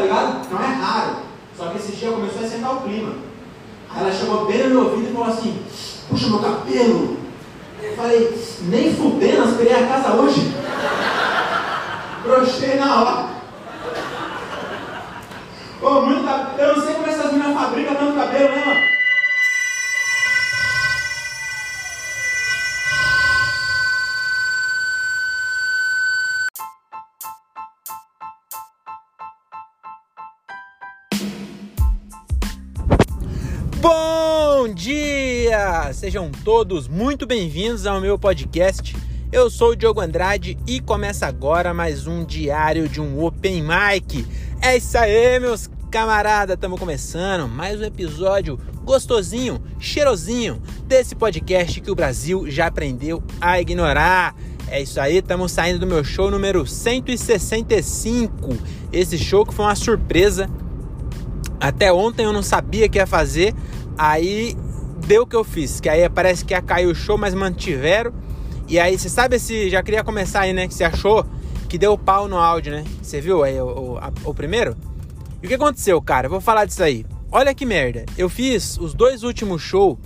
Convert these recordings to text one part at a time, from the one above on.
tá ligado? Não é raro. Só que esse dia começou a sentar o clima. Aí ela chegou bem no meu ouvido e falou assim, puxa meu cabelo. Eu falei, nem fudendo, aspirei a casa hoje. Brochei na hora. Ô, muito cabelo. Eu não sei como essas meninas fabricam tanto cabelo, né, mano? Sejam todos muito bem-vindos ao meu podcast. Eu sou o Diogo Andrade e começa agora mais um diário de um Open Mic. É isso aí, meus camaradas, estamos começando mais um episódio gostosinho, cheirosinho desse podcast que o Brasil já aprendeu a ignorar. É isso aí, estamos saindo do meu show número 165. Esse show que foi uma surpresa até ontem eu não sabia que ia fazer, aí deu o que eu fiz, que aí parece que ia cair o show, mas mantiveram. E aí, você sabe se já queria começar aí, né? Que você achou que deu pau no áudio, né? Você viu aí o, o, a, o primeiro? E o que aconteceu, cara? Vou falar disso aí. Olha que merda. Eu fiz os dois últimos shows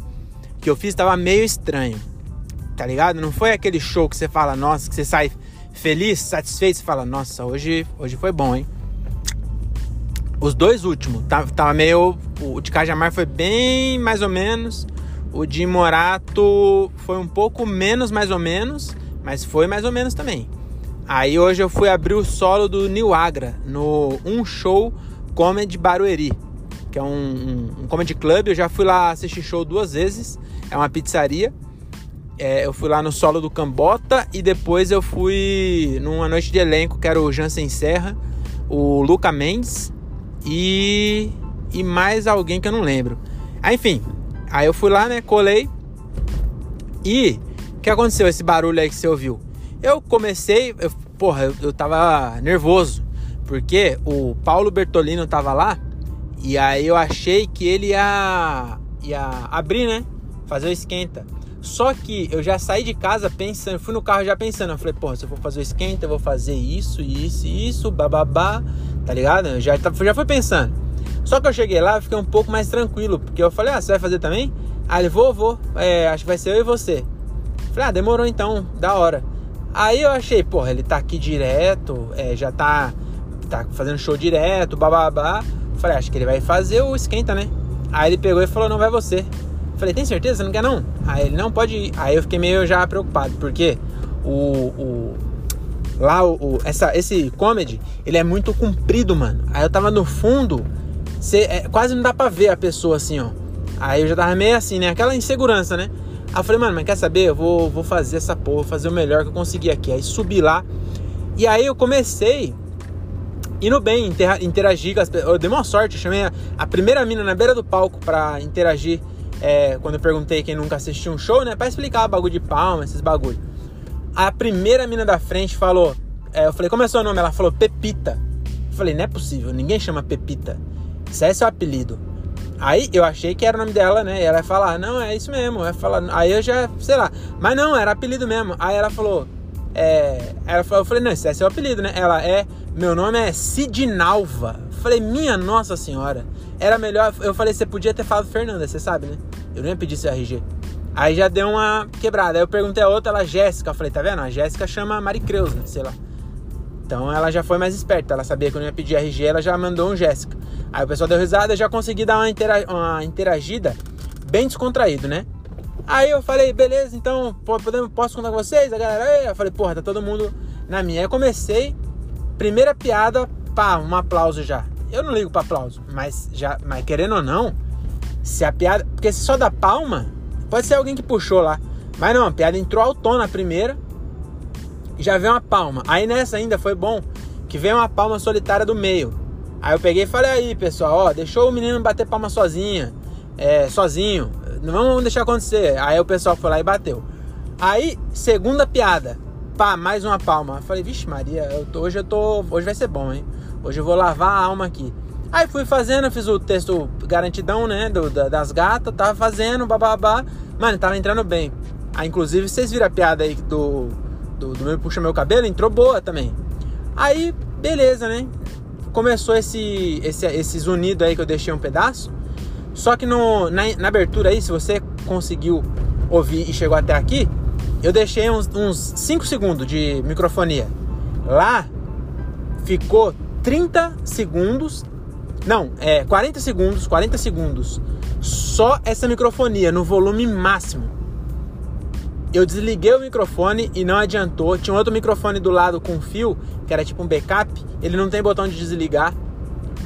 que eu fiz, tava meio estranho. Tá ligado? Não foi aquele show que você fala, nossa, que você sai feliz, satisfeito, você fala, nossa, hoje, hoje foi bom, hein? Os dois últimos, tava, tá, tava meio. O de Cajamar foi bem mais ou menos. O de Morato foi um pouco menos, mais ou menos. Mas foi mais ou menos também. Aí hoje eu fui abrir o solo do New Agra no Um Show Comedy Barueri, que é um, um, um comedy club. Eu já fui lá assistir show duas vezes. É uma pizzaria. É, eu fui lá no solo do Cambota e depois eu fui numa noite de elenco que era o Jansen Serra, o Luca Mendes e, e mais alguém que eu não lembro. Aí, enfim, aí eu fui lá, né? Colei. E o que aconteceu? Esse barulho aí que você ouviu? Eu comecei, eu, porra, eu, eu tava nervoso. Porque o Paulo Bertolino tava lá. E aí eu achei que ele ia, ia abrir, né? Fazer o esquenta. Só que eu já saí de casa pensando, fui no carro já pensando, eu falei, porra, se eu for fazer o esquenta, eu vou fazer isso, isso, isso, bababá, tá ligado? Eu já, já fui pensando. Só que eu cheguei lá, fiquei um pouco mais tranquilo, porque eu falei, ah, você vai fazer também? Aí ele, vou, vou, é, acho que vai ser eu e você. Falei, ah, demorou então, da hora. Aí eu achei, porra, ele tá aqui direto, é, já tá, tá fazendo show direto, bababá. Falei, acho que ele vai fazer o esquenta, né? Aí ele pegou e falou, não vai você. Falei, tem certeza? Você não quer não? Aí ele, não, pode ir. Aí eu fiquei meio já preocupado, porque o, o lá o, o, essa, esse comedy, ele é muito comprido, mano. Aí eu tava no fundo, é, quase não dá pra ver a pessoa assim, ó. Aí eu já tava meio assim, né? Aquela insegurança, né? Aí eu falei, mano, mas quer saber? Eu vou, vou fazer essa porra, vou fazer o melhor que eu conseguir aqui. Aí subi lá. E aí eu comecei indo bem, interagir com as pessoas. Eu dei uma sorte, chamei a, a primeira mina na beira do palco pra interagir é, quando eu perguntei quem nunca assistiu um show, né? Pra explicar bagulho de palma, esses bagulho. A primeira mina da frente falou, é, eu falei, como é seu nome? Ela falou, Pepita. Eu falei, não é possível, ninguém chama Pepita. Isso é seu apelido. Aí eu achei que era o nome dela, né? E ela ia falar, não, é isso mesmo. Vai falar, aí eu já, sei lá. Mas não, era apelido mesmo. Aí ela falou, é, ela falou, eu falei, não, isso é seu apelido, né? Ela é, meu nome é Sidnalva. Eu falei, minha nossa senhora. Era melhor, eu falei, você podia ter falado Fernanda, você sabe, né? Eu não ia pedir seu RG. Aí já deu uma quebrada. Aí eu perguntei a outra, ela, Jéssica. Eu falei, tá vendo? A Jéssica chama Maricreus, né? Sei lá. Então ela já foi mais esperta. Ela sabia que eu não ia pedir RG, ela já mandou um Jéssica. Aí o pessoal deu risada, já consegui dar uma, intera uma interagida bem descontraído, né? Aí eu falei, beleza, então podemos, posso contar com vocês? A galera, eu falei, porra, tá todo mundo na minha. Aí comecei, primeira piada, pá, um aplauso já. Eu não ligo para aplauso, mas já, mas querendo ou não, se a piada, porque se só dá palma, pode ser alguém que puxou lá. Mas não, a piada entrou autona primeira, já veio uma palma. Aí nessa ainda foi bom que veio uma palma solitária do meio. Aí eu peguei e falei aí, pessoal, ó, deixou o menino bater palma sozinha, é, sozinho. Não vamos deixar acontecer. Aí o pessoal foi lá e bateu. Aí, segunda piada. Pá, mais uma palma. Eu falei, vixe Maria, eu tô, hoje eu tô. Hoje vai ser bom, hein? Hoje eu vou lavar a alma aqui. Aí fui fazendo, fiz o texto garantidão, né? Do, das gatas, tava fazendo, bababá. Mano, tava entrando bem. Aí, inclusive, vocês viram a piada aí do, do, do meu puxa meu cabelo? Entrou boa também. Aí, beleza, né? começou esse, esse, esses unidos aí que eu deixei um pedaço. Só que no, na, na abertura aí, se você conseguiu ouvir e chegou até aqui, eu deixei uns 5 segundos de microfonia. Lá ficou 30 segundos. Não, é 40 segundos, 40 segundos. Só essa microfonia no volume máximo. Eu desliguei o microfone e não adiantou. Tinha outro microfone do lado com fio, que era tipo um backup. Ele não tem botão de desligar.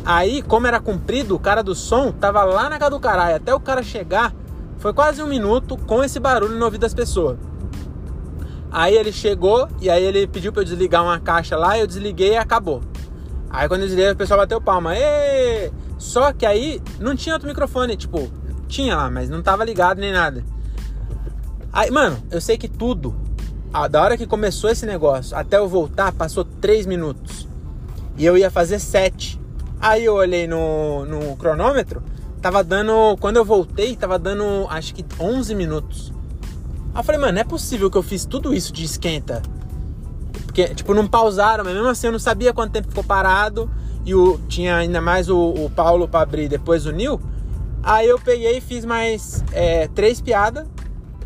Aí, como era comprido, o cara do som tava lá na casa do caralho. Até o cara chegar, foi quase um minuto com esse barulho no ouvido das pessoas. Aí ele chegou e aí ele pediu para eu desligar uma caixa lá, eu desliguei e acabou. Aí quando eu desliguei, o pessoal bateu palma. Ê! Só que aí não tinha outro microfone, tipo, tinha lá, mas não tava ligado nem nada. Aí, mano, eu sei que tudo, da hora que começou esse negócio até eu voltar, passou 3 minutos. E eu ia fazer 7. Aí eu olhei no, no cronômetro, tava dando. Quando eu voltei, tava dando acho que 11 minutos. Aí eu falei, mano, não é possível que eu fiz tudo isso de esquenta. Porque, tipo, não pausaram, mas mesmo assim eu não sabia quanto tempo ficou parado. E o, tinha ainda mais o, o Paulo pra abrir, depois o Nil. Aí eu peguei e fiz mais é, três piadas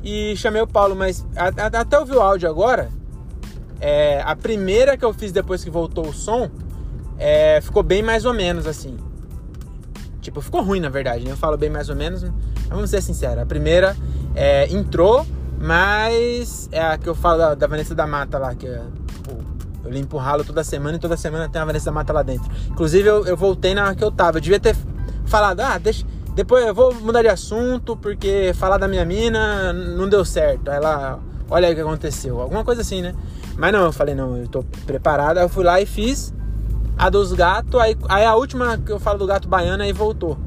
e chamei o Paulo. Mas até ouvir o áudio agora, é, a primeira que eu fiz depois que voltou o som é, ficou bem mais ou menos assim. Tipo, ficou ruim na verdade, né? Eu falo bem mais ou menos, mas vamos ser sinceros. A primeira é, entrou, mas é a que eu falo da, da Vanessa da Mata lá, que é, tipo, eu limpo o ralo toda semana e toda semana tem a Vanessa da Mata lá dentro. Inclusive, eu, eu voltei na hora que eu tava. Eu devia ter falado, ah, deixa. Depois eu vou mudar de assunto, porque falar da minha mina não deu certo. Aí ela, olha o que aconteceu. Alguma coisa assim, né? Mas não, eu falei, não, eu tô preparado. Aí eu fui lá e fiz a dos gatos, aí, aí a última que eu falo do gato baiano, aí voltou.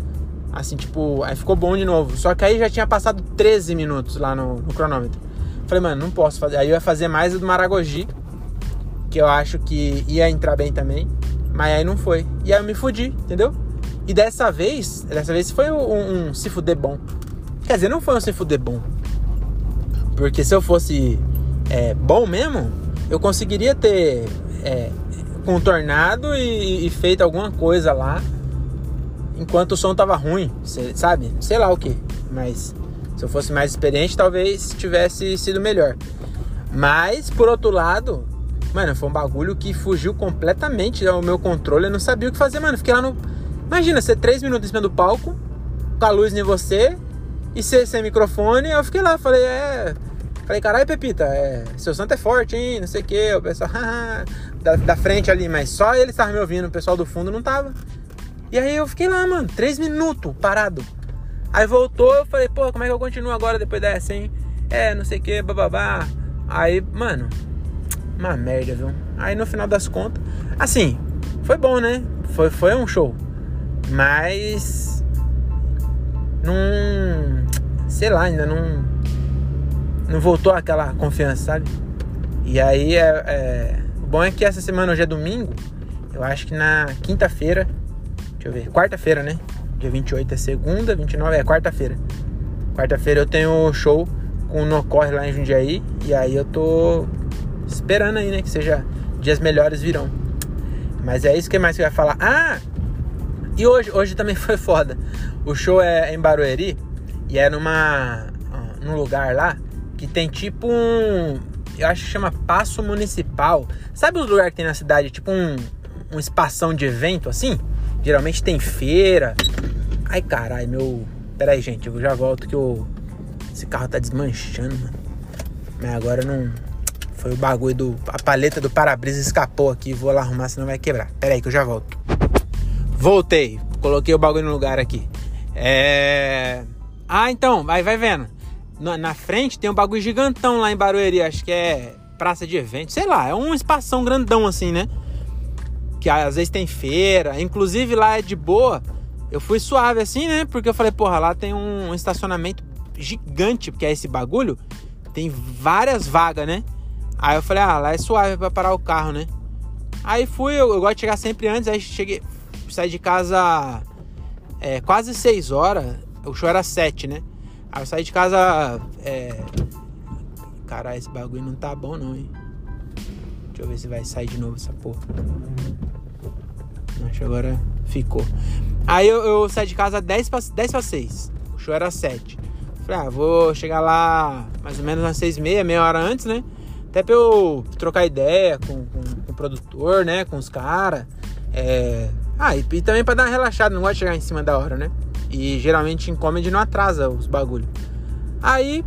Assim, tipo, aí ficou bom de novo. Só que aí já tinha passado 13 minutos lá no, no cronômetro. Falei, mano, não posso fazer. Aí eu ia fazer mais o do Maragogi, que eu acho que ia entrar bem também. Mas aí não foi. E aí eu me fudi, entendeu? E dessa vez, dessa vez foi um, um se fuder bom. Quer dizer, não foi um se fuder bom. Porque se eu fosse é, bom mesmo, eu conseguiria ter é, contornado e, e feito alguma coisa lá enquanto o som tava ruim, sabe? Sei lá o que. Mas se eu fosse mais experiente, talvez tivesse sido melhor. Mas, por outro lado, mano, foi um bagulho que fugiu completamente ao meu controle. Eu não sabia o que fazer, mano. Fiquei lá no. Imagina, você três minutos em cima do palco, com a luz em você, e você sem microfone. Eu fiquei lá, falei, é. Falei, caralho, Pepita, é, seu santo é forte, hein? Não sei o que. O pessoal, da, da frente ali, mas só ele estava me ouvindo, o pessoal do fundo não tava. E aí eu fiquei lá, mano, três minutos parado. Aí voltou, eu falei, pô, como é que eu continuo agora depois dessa, hein? É, não sei o que, bababá. Aí, mano, uma merda, viu? Aí no final das contas, assim, foi bom, né? Foi, foi um show. Mas. Não. Sei lá, ainda não não voltou aquela confiança, sabe? E aí é, é, o bom é que essa semana hoje é domingo. Eu acho que na quinta-feira, deixa eu ver, quarta-feira, né? Dia 28 é segunda, 29 é quarta-feira. Quarta-feira eu tenho show com o Nocorre lá em Jundiaí. E aí eu tô esperando aí, né? Que seja dias melhores virão. Mas é isso que mais que eu ia falar. Ah! E hoje, hoje também foi foda. O show é em Barueri e é numa num lugar lá que tem tipo um. Eu acho que chama Passo Municipal. Sabe os lugares que tem na cidade? Tipo um, um espação de evento assim? Geralmente tem feira. Ai caralho, meu. Pera aí, gente, eu já volto que o. Esse carro tá desmanchando, mano. Mas agora não. Foi o bagulho do. A paleta do para-brisa escapou aqui. Vou lá arrumar, senão vai quebrar. Pera aí que eu já volto. Voltei. Coloquei o bagulho no lugar aqui. É. Ah, então, vai, vai vendo na, na, frente tem um bagulho gigantão lá em Barueri, acho que é praça de evento, sei lá, é um espação grandão assim, né? Que às vezes tem feira, inclusive lá é de boa. Eu fui suave assim, né? Porque eu falei, porra, lá tem um estacionamento gigante, porque é esse bagulho, tem várias vagas, né? Aí eu falei, ah, lá é suave pra parar o carro, né? Aí fui, eu, eu gosto de chegar sempre antes, aí cheguei, saí de casa é, quase 6 horas, o show era 7, né? Aí eu saí de casa. É... Caralho, esse bagulho não tá bom não, hein? Deixa eu ver se vai sair de novo essa porra. Acho que agora ficou. Aí eu, eu saí de casa 10 para 10 para 6. O show era 7. Falei, ah, vou chegar lá mais ou menos às 6 e meia, meia hora antes, né? Até pra eu trocar ideia com, com, com o produtor, né? Com os caras. É... Ah, e, e também pra dar uma relaxada, não gosto de chegar em cima da hora, né? E geralmente em comedy não atrasa os bagulho. Aí,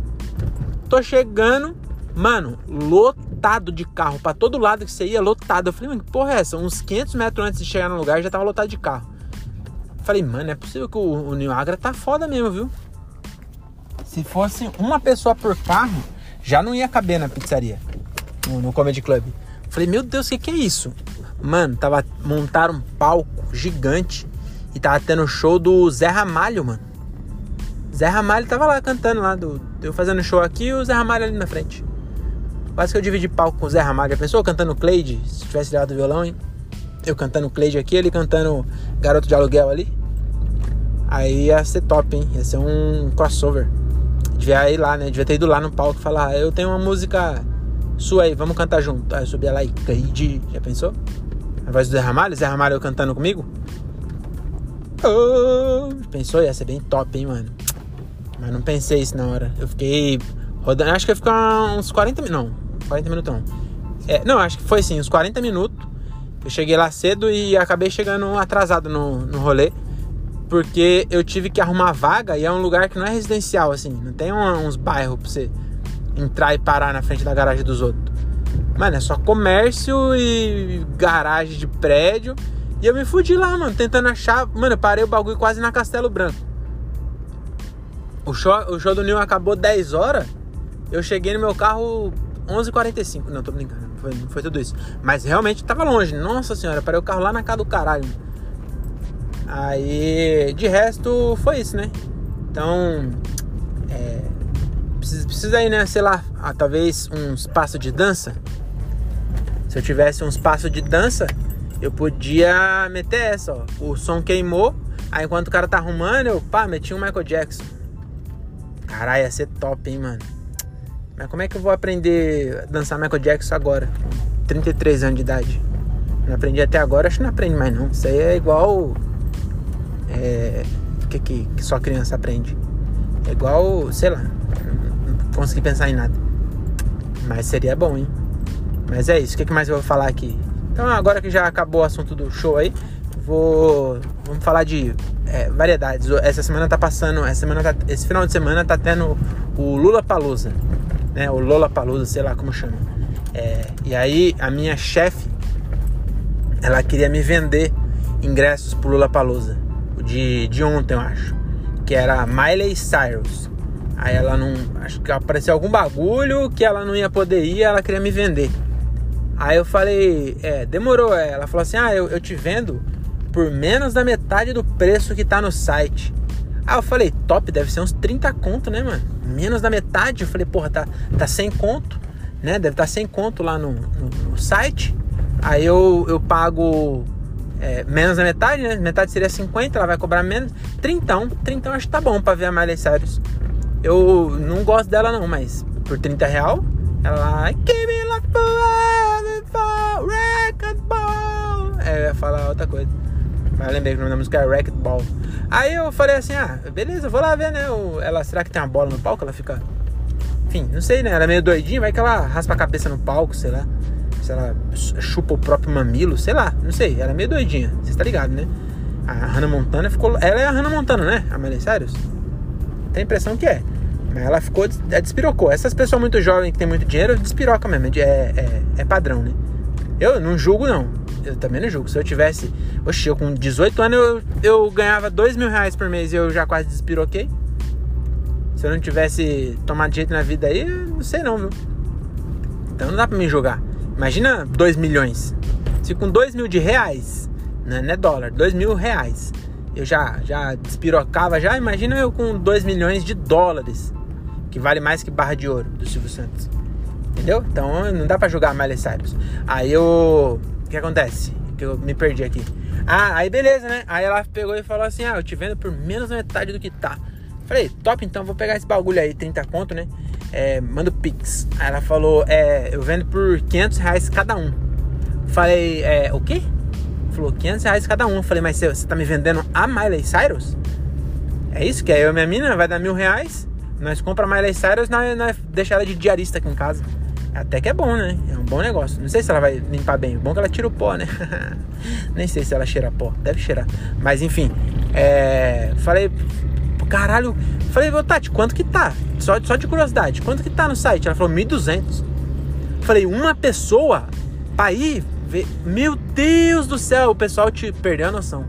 tô chegando, mano, lotado de carro. para todo lado que você ia, lotado. Eu falei, mano, que porra é essa? Uns 500 metros antes de chegar no lugar já tava lotado de carro. Falei, mano, é possível que o, o Niagara tá foda mesmo, viu? Se fosse uma pessoa por carro, já não ia caber na pizzaria, no, no Comedy Club. Falei, meu Deus, o que, que é isso? Mano, tava montaram um palco gigante e tava tendo show do Zé Ramalho, mano. Zé Ramalho tava lá cantando lá, do, eu fazendo show aqui e o Zé Ramalho ali na frente. Quase que eu dividi palco com o Zé Ramalho. A pessoa cantando Cleide, se tivesse levado o violão, hein? Eu cantando Cleide aqui, ele cantando Garoto de Aluguel ali. Aí ia ser top, hein? Ia ser um crossover. Devia ir lá, né? Devia ter ido lá no palco e falar: ah, Eu tenho uma música sua aí, vamos cantar junto. Aí eu subia lá e caí Já pensou? A voz do Zé Ramalho, Zé Ramalho cantando comigo? Oh, pensou? Ia ser bem top, hein, mano? Mas não pensei isso na hora. Eu fiquei rodando. Acho que ia ficar uns 40 minutos. Não, 40 minutos não. É, não, acho que foi assim, uns 40 minutos. Eu cheguei lá cedo e acabei chegando atrasado no, no rolê porque eu tive que arrumar vaga e é um lugar que não é residencial, assim, não tem uns bairros pra você entrar e parar na frente da garagem dos outros. Mano, é só comércio e garagem de prédio. E eu me fudi lá, mano, tentando achar. Mano, eu parei o bagulho quase na Castelo Branco. O show, o show do Nil acabou 10 horas. Eu cheguei no meu carro 11h45. Não, tô brincando, não foi, não foi tudo isso. Mas realmente tava longe. Nossa senhora, parei o carro lá na casa do caralho. Aí, de resto, foi isso, né? Então, é, precisa, precisa aí, né? Sei lá, ah, talvez uns passos de dança. Se eu tivesse uns passos de dança, eu podia meter essa, ó. O som queimou, aí enquanto o cara tá arrumando, eu, pá, meti um Michael Jackson. Caralho, ia ser top, hein, mano. Mas como é que eu vou aprender a dançar Michael Jackson agora? Com 33 anos de idade. Não aprendi até agora, acho que não aprende mais não. Isso aí é igual é, que, que, que só criança aprende. É igual, sei lá, consegui pensar em nada. Mas seria bom, hein? Mas é isso, o que, mais eu vou falar aqui? Então, agora que já acabou o assunto do show aí, vou. Vamos falar de é, variedades. Essa semana tá passando. Essa semana tá, esse final de semana tá tendo o Lula Palusa. Né? O Lola Palusa, sei lá como chama. É, e aí a minha chefe ela queria me vender ingressos pro Lula Palusa de, de ontem, eu acho. Que era Miley Cyrus. Aí ela não. Acho que apareceu algum bagulho que ela não ia poder ir, ela queria me vender. Aí eu falei, é, demorou. Ela falou assim: ah, eu, eu te vendo por menos da metade do preço que tá no site. Aí eu falei, top, deve ser uns 30 conto, né, mano? Menos da metade. Eu falei, porra, tá, tá 100 conto, né? Deve estar tá 100 conto lá no, no, no site. Aí eu, eu pago é, menos da metade, né? Metade seria 50, ela vai cobrar menos. 30, 30 acho que tá bom pra ver a Miley Cyrus. Eu não gosto dela não, mas por 30 real, ela me like ball. É, eu ia falar outra coisa. Mas eu lembrei que o nome da música é Racket Ball. Aí eu falei assim, ah, beleza, vou lá ver, né? Ela, será que tem uma bola no palco? Ela fica. Enfim, não sei, né? Ela é meio doidinha, vai que ela raspa a cabeça no palco, sei lá se ela chupa o próprio mamilo, sei lá, não sei, ela é meio doidinha, você está ligado, né? A Hannah Montana ficou. Ela é a Hannah Montana, né? A Miley Cyrus? Tem a impressão que é. Mas ela ficou. É, despirocou. Essas pessoas muito jovens que tem muito dinheiro, despiroca mesmo. É, é, é padrão, né? Eu não julgo, não. Eu também não julgo. Se eu tivesse. Oxe, eu com 18 anos eu, eu ganhava 2 mil reais por mês e eu já quase despiroquei. Se eu não tivesse tomado jeito na vida aí, não sei não, viu? Então não dá pra me julgar. Imagina 2 milhões. Se com 2 mil de reais, né, não é dólar, 2 mil reais, eu já, já despirocava já, imagina eu com 2 milhões de dólares, que vale mais que barra de ouro do Silvio Santos. Entendeu? Então não dá pra julgar a Miley Cyrus. Aí eu. O que acontece? Que eu me perdi aqui. Ah, aí beleza, né? Aí ela pegou e falou assim: Ah, eu te vendo por menos metade do que tá. Falei, top, então vou pegar esse bagulho aí, 30 conto, né? é, manda o Pix. Aí ela falou, é, eu vendo por 500 reais cada um. Falei, é, o quê? Falou, 500 reais cada um. Eu falei, mas você, tá me vendendo a Miley Cyrus? É isso? Que aí eu e minha mina vai dar mil reais. Nós compra a Miley Cyrus nós, nós deixa ela de diarista aqui em casa. Até que é bom, né? É um bom negócio. Não sei se ela vai limpar bem. O bom é que ela tira o pó, né? Nem sei se ela cheira pó. Deve cheirar. Mas enfim. É... Falei. Caralho. Falei, ô Tati, quanto que tá? Só, só de curiosidade. Quanto que tá no site? Ela falou, 1.200. Falei, uma pessoa pra ir ver. Meu Deus do céu. O pessoal te perdeu a noção.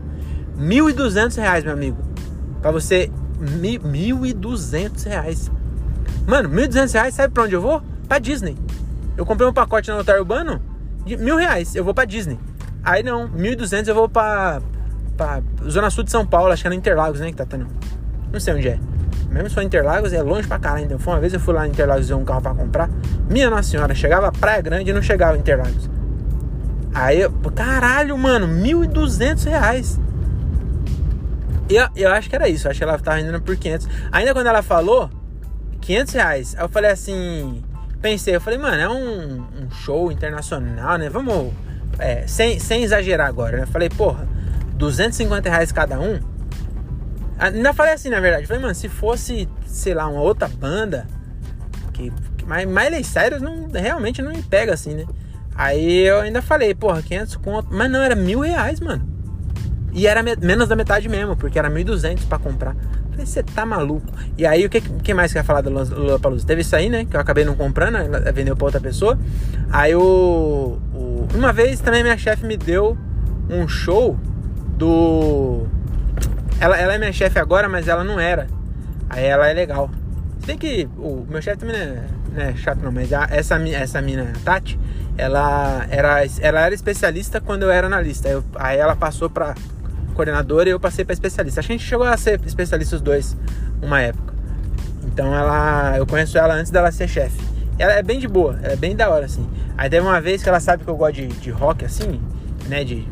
1.200 reais, meu amigo. Pra você. 1.200 reais. Mano, 1.200 reais, sabe pra onde eu vou? Pra Disney. Eu comprei um pacote no Notário Urbano de mil reais. Eu vou pra Disney. Aí não, 1.200 eu vou pra, pra Zona Sul de São Paulo, acho que é no Interlagos, né? Que tá tendo. Não sei onde é. Mesmo se for Interlagos, é longe pra caralho. Então, foi uma vez eu fui lá em Interlagos ver um carro pra comprar. Minha Nossa Senhora, chegava Praia Grande e não chegava Interlagos. Aí eu, caralho, mano, 1.200 reais. Eu, eu acho que era isso, acho que ela tava vendendo por 500. Ainda quando ela falou 500 reais, aí eu falei assim, pensei, eu falei, mano, é um, um show internacional, né? Vamos, é, sem, sem exagerar agora, né? Eu falei, porra, 250 reais cada um. Ainda falei assim, na verdade, eu falei, mano, se fosse, sei lá, uma outra banda, que, que mas Miley Cyrus não, realmente não me pega assim, né? Aí eu ainda falei, porra, 500 conto, mas não, era mil reais, mano. E era menos da metade mesmo, porque era 1.200 para comprar. Falei, você tá maluco? E aí, o que, que mais quer falar do Lula Palusa? Teve isso aí, né? Que eu acabei não comprando, vendeu pra outra pessoa. Aí, o, o uma vez também minha chefe me deu um show do. Ela, ela é minha chefe agora, mas ela não era. Aí ela é legal. Tem que. O meu chefe também não é, não é, chato, não, mas a, essa, essa mina, Tati, ela era, ela era especialista quando eu era analista. Eu, aí ela passou pra coordenadora e eu passei para especialista. A gente chegou a ser especialista os dois uma época. Então ela, eu conheço ela antes dela ser chefe. Ela é bem de boa, ela é bem da hora assim. Aí teve uma vez que ela sabe que eu gosto de, de rock assim, né, de,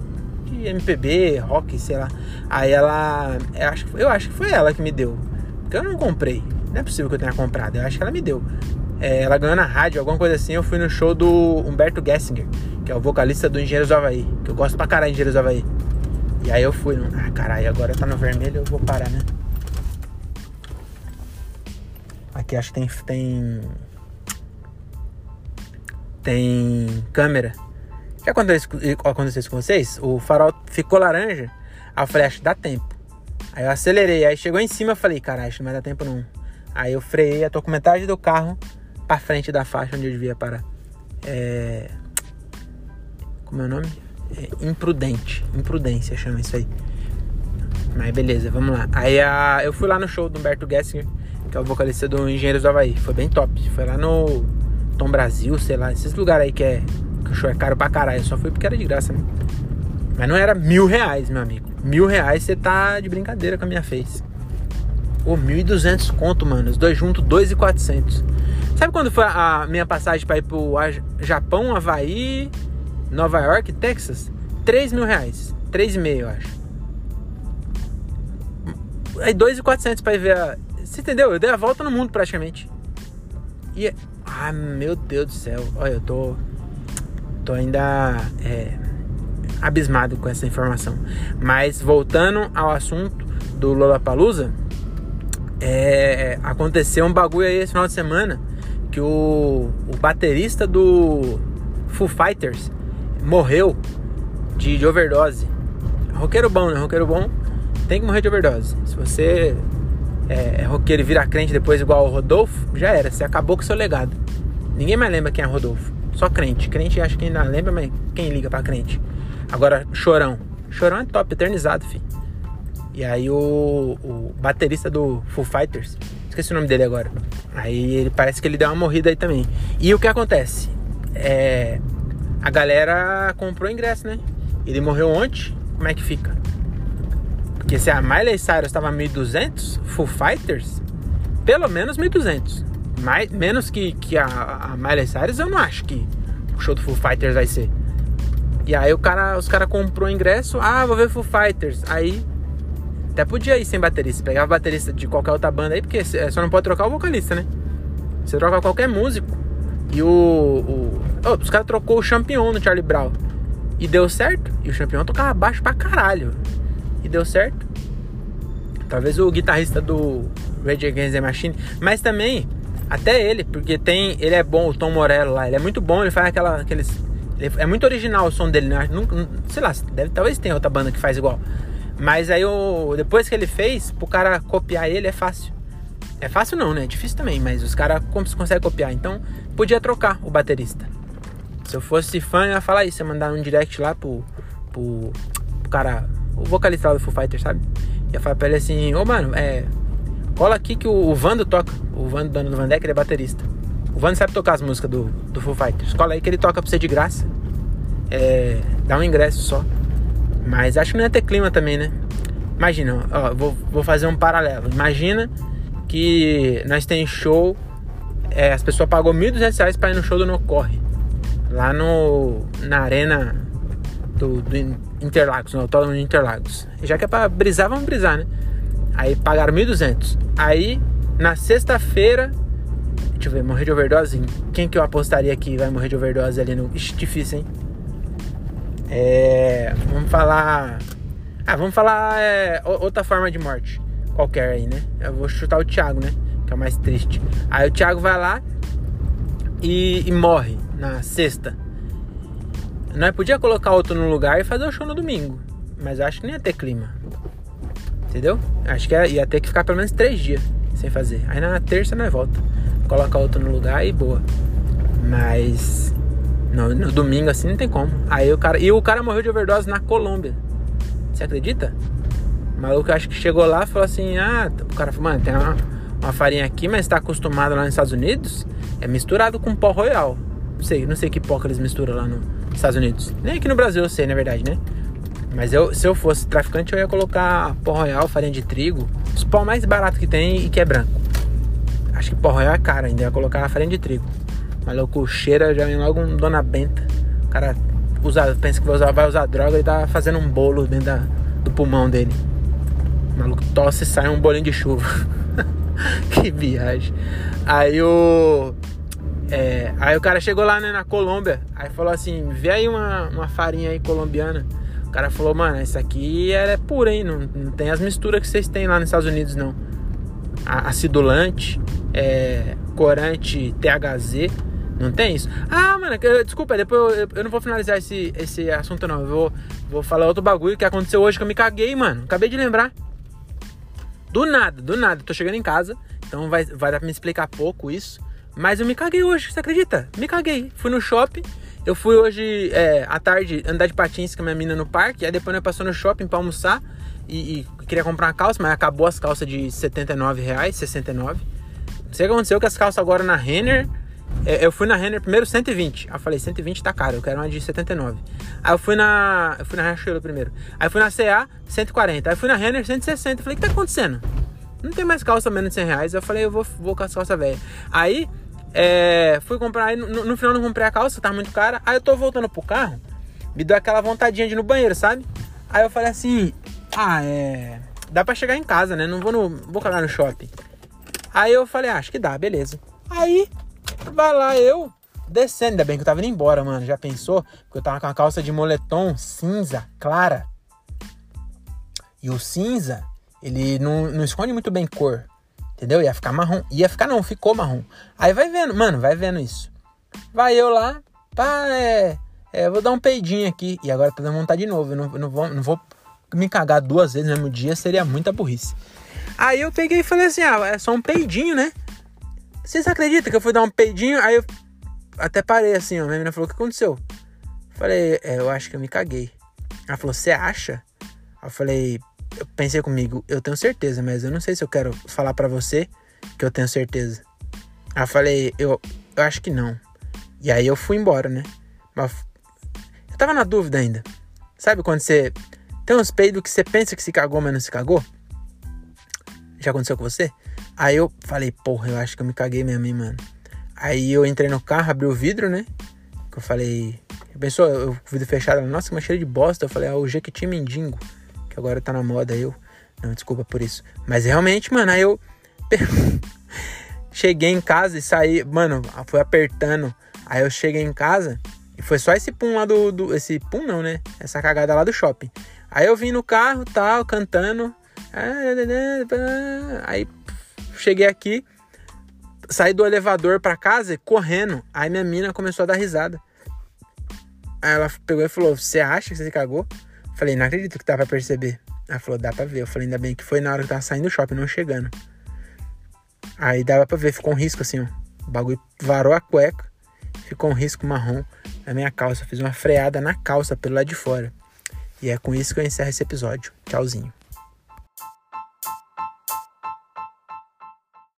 de MPB, rock, sei lá. Aí ela, eu acho, eu acho que foi ela que me deu, porque eu não comprei. Não é possível que eu tenha comprado. Eu acho que ela me deu. É, ela ganhou na rádio, alguma coisa assim. Eu fui no show do Humberto Gessinger, que é o vocalista do Engenheiros do Havaí. Que eu gosto pra caralho de Engenheiros do Havaí. E aí eu fui, ah caralho, agora tá no vermelho, eu vou parar, né? Aqui acho que tem tem tem câmera. Já aconteceu, aconteceu isso com vocês? O farol ficou laranja, aí eu falei, acho que dá tempo. Aí eu acelerei, aí chegou em cima, eu falei, caralho, não vai dar tempo não. Aí eu freiei, eu tô com metade do carro pra frente da faixa onde eu devia parar. É... Como é o nome? é, imprudente. Imprudência chama isso aí. Mas beleza, vamos lá. Aí a, eu fui lá no show do Humberto Gessinger, que é o vocalista do Engenheiros do Havaí. Foi bem top. Foi lá no Tom Brasil, sei lá, esses lugares aí que é. Que o show é caro pra caralho. Eu só fui porque era de graça, né? Mas não era mil reais, meu amigo. Mil reais você tá de brincadeira com a minha face. Ô, mil e duzentos conto, mano. Os dois juntos, dois e quatrocentos. Sabe quando foi a minha passagem pra ir pro Japão, Havaí Nova York, Texas, 3 mil reais. 3,5, eu acho. Aí 2,400 pra ir ver a... Você entendeu? Eu dei a volta no mundo praticamente. E... Ah, meu Deus do céu. Olha, eu tô... Tô ainda... É, abismado com essa informação. Mas voltando ao assunto do Lollapalooza, é, aconteceu um bagulho aí esse final de semana que o, o baterista do Foo Fighters morreu de, de overdose. Roqueiro bom, né? Roqueiro bom tem que morrer de overdose. Se você é, é roqueiro e vira crente depois igual o Rodolfo, já era. Você acabou com o seu legado. Ninguém mais lembra quem é Rodolfo. Só crente. Crente acho que ainda lembra, mas quem liga pra crente? Agora, Chorão. Chorão é top, eternizado, filho. E aí o, o baterista do Foo Fighters, esqueci o nome dele agora. Aí ele parece que ele deu uma morrida aí também. E o que acontece? É, a galera comprou ingresso, né? Ele morreu ontem, como é que fica? Porque se a Miley Cyrus estava 1.200, Full Fighters, pelo menos 1.200. Mais, menos que, que a, a Miley Cyrus, eu não acho que o show do Full Fighters vai ser. E aí o cara, os caras comprou ingresso, ah, vou ver Full Fighters. Aí até podia ir sem baterista, pegava baterista de qualquer outra banda aí, porque só não pode trocar o vocalista, né? Você troca qualquer músico. E o, o oh, os caras trocou o Champion no Charlie Brown. E deu certo. E o Champion tocava baixo pra caralho. E deu certo. Talvez o guitarrista do Rage Against the Machine. Mas também, até ele, porque tem. Ele é bom, o Tom Morello lá. Ele é muito bom, ele faz aquela, aqueles. é muito original o som dele, né? Não, sei lá, deve, talvez tenha outra banda que faz igual. Mas aí o, depois que ele fez, pro cara copiar ele é fácil. É fácil não, né? É difícil também, mas os caras conseguem copiar. Então, podia trocar o baterista. Se eu fosse fã, eu ia falar isso. Ia mandar um direct lá pro, pro, pro cara, o vocalista do Foo Fighters, sabe? Ia falar pra ele assim: Ô mano, é. Cola aqui que o, o Vando toca. O Vando, dono do Vandeck, ele é baterista. O Vando sabe tocar as músicas do, do Foo Fighters. Cola aí que ele toca pra você de graça. É. Dá um ingresso só. Mas acho que não ia ter clima também, né? Imagina, ó, vou, vou fazer um paralelo. Imagina que nós tem show, é, as pessoas pagou R$ 1.200 para ir no show do No Corre. Lá no, na arena do, do Interlagos, no autódromo de Interlagos. Já que é pra brisar, vamos brisar, né? Aí pagaram 1.200. Aí, na sexta-feira, deixa eu ver, morrer de overdose? Quem que eu apostaria que vai morrer de overdose ali no... Ixi, difícil, hein? É, vamos falar. Ah, vamos falar é, outra forma de morte. Qualquer aí, né? Eu vou chutar o Thiago, né? Que é o mais triste. Aí o Thiago vai lá e, e morre na sexta. Nós podia colocar outro no lugar e fazer o show no domingo. Mas eu acho que nem ia ter clima. Entendeu? Acho que ia ter que ficar pelo menos três dias sem fazer. Aí na terça nós volta. Coloca outro no lugar e boa. Mas no, no, domingo assim não tem como. Aí o cara. E o cara morreu de overdose na Colômbia. Você acredita? O maluco acho que chegou lá e falou assim: Ah, o cara falou, mano, tem uma, uma farinha aqui, mas tá acostumado lá nos Estados Unidos. É misturado com pó royal. Não sei, não sei que pó que eles misturam lá nos Estados Unidos. Nem aqui no Brasil eu sei, na verdade, né? Mas eu, se eu fosse traficante, eu ia colocar pó royal, farinha de trigo, os pó mais barato que tem e que é branco. Acho que pó royal é caro ainda, ia colocar farinha de trigo. Maluco cheira, já vem logo um Dona Benta. O cara usa, pensa que vai usar, vai usar droga e tá fazendo um bolo dentro da, do pulmão dele. O maluco tosse e sai um bolinho de chuva. que viagem. Aí o. É, aí o cara chegou lá né, na Colômbia. Aí falou assim: vê aí uma, uma farinha aí colombiana. O cara falou, mano, essa aqui é pura, hein? Não, não tem as misturas que vocês têm lá nos Estados Unidos, não. Acidulante, é, corante THZ não tem isso? Ah, mano, desculpa, depois eu, eu, não vou finalizar esse, esse assunto, não. Eu vou, vou falar outro bagulho que aconteceu hoje que eu me caguei, mano. Acabei de lembrar. Do nada, do nada. Tô chegando em casa, então vai, vai dar pra me explicar pouco isso. Mas eu me caguei hoje, você acredita? Me caguei. Fui no shopping. Eu fui hoje é, à tarde andar de patins com a minha mina no parque. Aí depois eu passou no shopping pra almoçar. E, e, queria comprar uma calça, mas acabou as calças de 79 reais, 69. Não sei o que aconteceu com as calças agora na Renner eu fui na Renner primeiro 120. Aí eu falei, 120 tá caro, eu quero uma de 79. Aí eu fui na. Eu fui na Riachuelo primeiro. Aí eu fui na CA 140. Aí eu fui na Renner 160. Eu falei, o que tá acontecendo? Não tem mais calça menos de 100 reais. Eu falei, eu vou, vou com as calças velhas. Aí é, fui comprar. Aí no, no, final não comprei a calça, tá muito cara. Aí eu tô voltando pro carro. Me deu aquela vontadinha de ir no banheiro, sabe? Aí eu falei assim, ah, é. Dá pra chegar em casa, né? Não vou no. Vou cagar no shopping. Aí eu falei, ah, acho que dá, beleza. Aí Vai lá eu descendo. Ainda bem que eu tava indo embora, mano. Já pensou? Porque eu tava com a calça de moletom cinza, clara. E o cinza, ele não, não esconde muito bem cor. Entendeu? Ia ficar marrom. Ia ficar não, ficou marrom. Aí vai vendo, mano, vai vendo isso. Vai eu lá, pá, é, é, vou dar um peidinho aqui. E agora tá dando vontade de novo. Eu não, não, vou, não vou me cagar duas vezes no mesmo dia, seria muita burrice. Aí eu peguei e falei assim: ah, é só um peidinho, né? Vocês acreditam que eu fui dar um peidinho? Aí eu até parei assim, ó. Minha menina falou: O que aconteceu? Falei: É, eu acho que eu me caguei. Ela falou: Você acha? Eu falei: Eu pensei comigo, eu tenho certeza, mas eu não sei se eu quero falar para você que eu tenho certeza. Aí eu falei: eu, eu acho que não. E aí eu fui embora, né? Mas eu tava na dúvida ainda. Sabe quando você tem uns peidos que você pensa que se cagou, mas não se cagou? Já aconteceu com você? Aí eu falei, porra, eu acho que eu me caguei mesmo, hein, mano. Aí eu entrei no carro, abri o vidro, né? Que eu falei. Pensou, eu, o vidro fechado, nossa, uma cheira de bosta. Eu falei, ah, o Jequiti Mendigo, que agora tá na moda. Aí eu, não, desculpa por isso. Mas realmente, mano, aí eu. cheguei em casa e saí, mano, foi apertando. Aí eu cheguei em casa, E foi só esse pum lá do, do. Esse pum não, né? Essa cagada lá do shopping. Aí eu vim no carro, tal, cantando. Aí cheguei aqui, saí do elevador pra casa correndo. Aí minha mina começou a dar risada. Aí ela pegou e falou: Você acha que você cagou? Falei, não acredito que dá pra perceber. Ela falou, dá pra ver. Eu falei, ainda bem que foi na hora que tava saindo do shopping, não chegando. Aí dava pra ver, ficou um risco assim, ó. O bagulho varou a cueca, ficou um risco marrom na minha calça. fiz uma freada na calça pelo lado de fora. E é com isso que eu encerro esse episódio. Tchauzinho.